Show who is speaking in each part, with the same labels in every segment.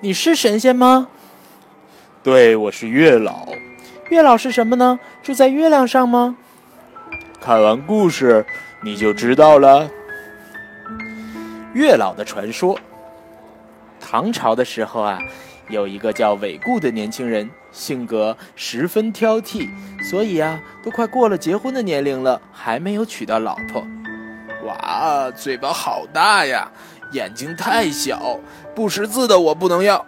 Speaker 1: 你是神仙吗？
Speaker 2: 对，我是月老。
Speaker 1: 月老是什么呢？住在月亮上吗？
Speaker 2: 看完故事你就知道了。
Speaker 1: 月老的传说。唐朝的时候啊，有一个叫韦固的年轻人，性格十分挑剔，所以啊，都快过了结婚的年龄了，还没有娶到老婆。
Speaker 2: 哇，嘴巴好大呀，眼睛太小，不识字的我不能要。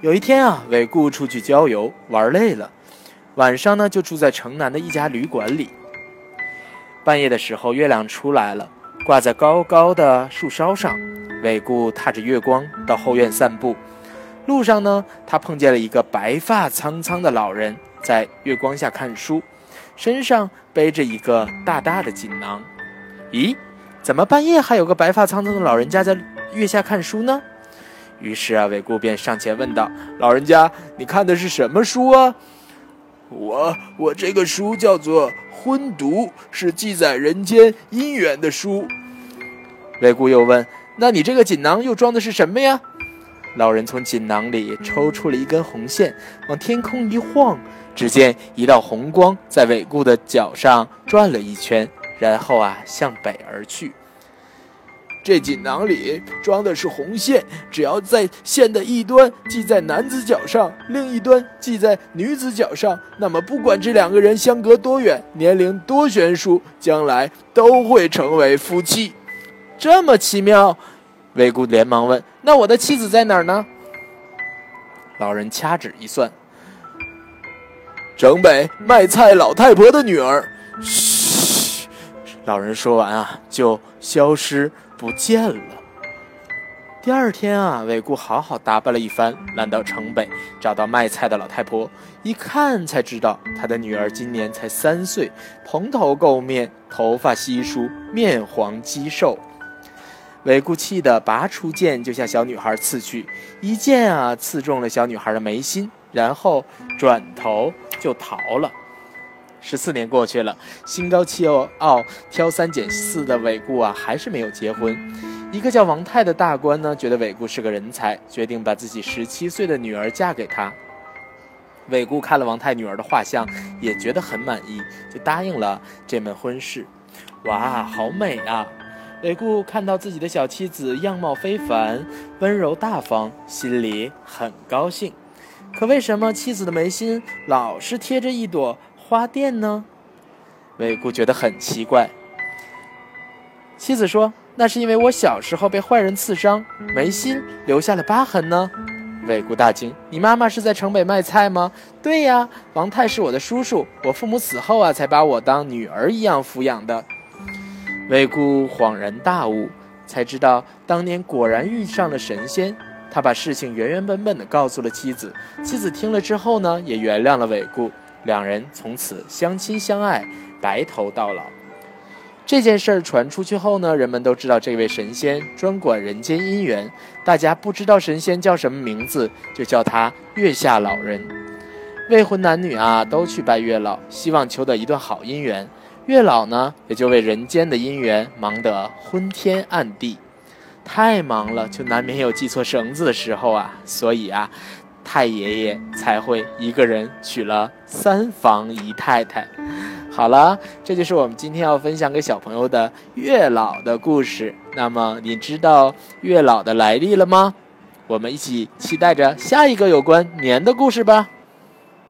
Speaker 1: 有一天啊，韦固出去郊游，玩累了，晚上呢就住在城南的一家旅馆里。半夜的时候，月亮出来了，挂在高高的树梢上。韦固踏着月光到后院散步，路上呢，他碰见了一个白发苍苍的老人在月光下看书，身上背着一个大大的锦囊。咦，怎么半夜还有个白发苍苍的老人家在月下看书呢？于是啊，韦固便上前问道：“老人家，你看的是什么书啊？”“
Speaker 2: 我我这个书叫做《婚读》，是记载人间姻缘的书。”
Speaker 1: 韦固又问。那你这个锦囊又装的是什么呀？老人从锦囊里抽出了一根红线，往天空一晃，只见一道红光在韦固的脚上转了一圈，然后啊向北而去。
Speaker 2: 这锦囊里装的是红线，只要在线的一端系在男子脚上，另一端系在女子脚上，那么不管这两个人相隔多远，年龄多悬殊，将来都会成为夫妻。
Speaker 1: 这么奇妙，韦固连忙问：“那我的妻子在哪儿呢？”老人掐指一算，
Speaker 2: 城北卖菜老太婆的女儿。
Speaker 1: 老人说完啊，就消失不见了。第二天啊，韦固好好打扮了一番，来到城北，找到卖菜的老太婆，一看才知道，他的女儿今年才三岁，蓬头垢面，头发稀疏，面黄肌瘦。韦固气得拔出剑就向小女孩刺去，一剑啊刺中了小女孩的眉心，然后转头就逃了。十四年过去了，心高气傲、挑三拣四的韦固啊，还是没有结婚。一个叫王泰的大官呢，觉得韦固是个人才，决定把自己十七岁的女儿嫁给他。韦固看了王泰女儿的画像，也觉得很满意，就答应了这门婚事。哇，好美啊！韦固看到自己的小妻子样貌非凡、温柔大方，心里很高兴。可为什么妻子的眉心老是贴着一朵花店呢？韦固觉得很奇怪。妻子说：“那是因为我小时候被坏人刺伤，眉心留下了疤痕呢。”韦固大惊：“你妈妈是在城北卖菜吗？”“对呀，王太是我的叔叔，我父母死后啊，才把我当女儿一样抚养的。”韦固恍然大悟，才知道当年果然遇上了神仙。他把事情原原本本的告诉了妻子，妻子听了之后呢，也原谅了韦固，两人从此相亲相爱，白头到老。这件事儿传出去后呢，人们都知道这位神仙专管人间姻缘。大家不知道神仙叫什么名字，就叫他月下老人。未婚男女啊，都去拜月老，希望求得一段好姻缘。月老呢，也就为人间的姻缘忙得昏天暗地，太忙了，就难免有系错绳子的时候啊。所以啊，太爷爷才会一个人娶了三房姨太太。好了，这就是我们今天要分享给小朋友的月老的故事。那么，你知道月老的来历了吗？我们一起期待着下一个有关年的故事吧。